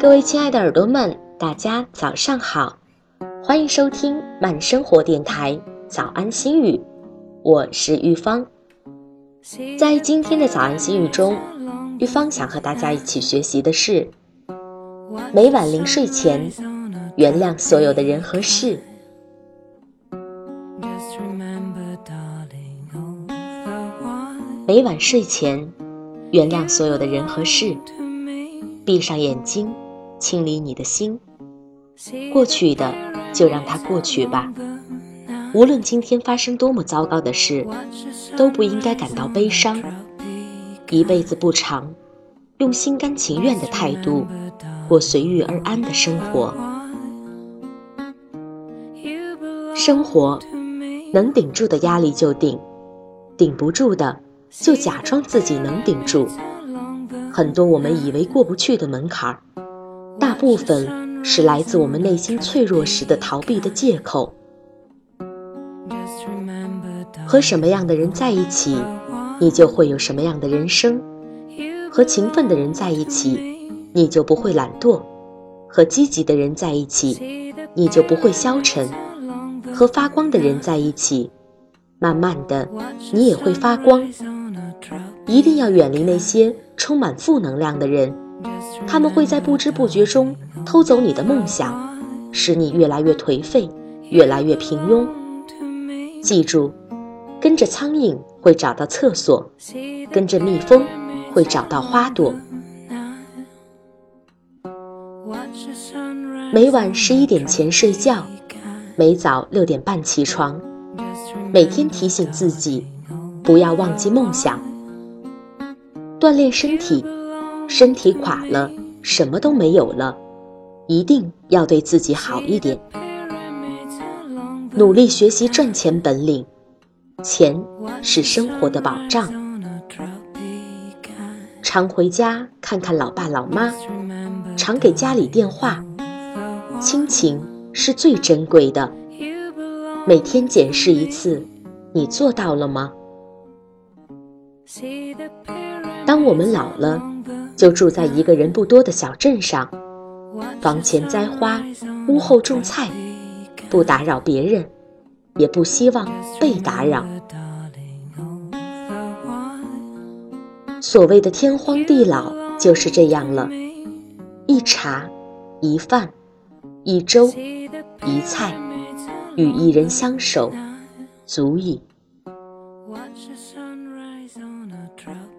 各位亲爱的耳朵们，大家早上好，欢迎收听慢生活电台早安心语，我是玉芳。在今天的早安心语中，玉芳想和大家一起学习的是：每晚临睡前，原谅所有的人和事。每晚睡前，原谅所有的人和事，闭上眼睛，清理你的心。过去的就让它过去吧。无论今天发生多么糟糕的事，都不应该感到悲伤。一辈子不长，用心甘情愿的态度过随遇而安的生活。生活能顶住的压力就顶，顶不住的。就假装自己能顶住很多我们以为过不去的门槛儿，大部分是来自我们内心脆弱时的逃避的借口。和什么样的人在一起，你就会有什么样的人生。和勤奋的人在一起，你就不会懒惰；和积极的人在一起，你就不会消沉；和发光的人在一起，慢慢的你也会发光。一定要远离那些充满负能量的人，他们会在不知不觉中偷走你的梦想，使你越来越颓废，越来越平庸。记住，跟着苍蝇会找到厕所，跟着蜜蜂会找到花朵。每晚十一点前睡觉，每早六点半起床，每天提醒自己，不要忘记梦想。锻炼身体，身体垮了，什么都没有了。一定要对自己好一点，努力学习赚钱本领，钱是生活的保障。常回家看看老爸老妈，常给家里电话，亲情是最珍贵的。每天检视一次，你做到了吗？当我们老了，就住在一个人不多的小镇上，房前栽花，屋后种菜，不打扰别人，也不希望被打扰。所谓的天荒地老就是这样了，一茶一饭，一粥一菜，与一人相守，足矣。On a drought.